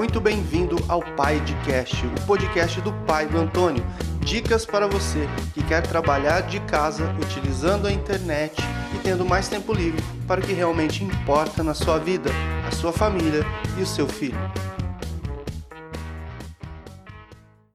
muito bem-vindo ao Pai de Cast, o podcast do pai do Antônio. Dicas para você que quer trabalhar de casa utilizando a internet e tendo mais tempo livre para o que realmente importa na sua vida, a sua família e o seu filho.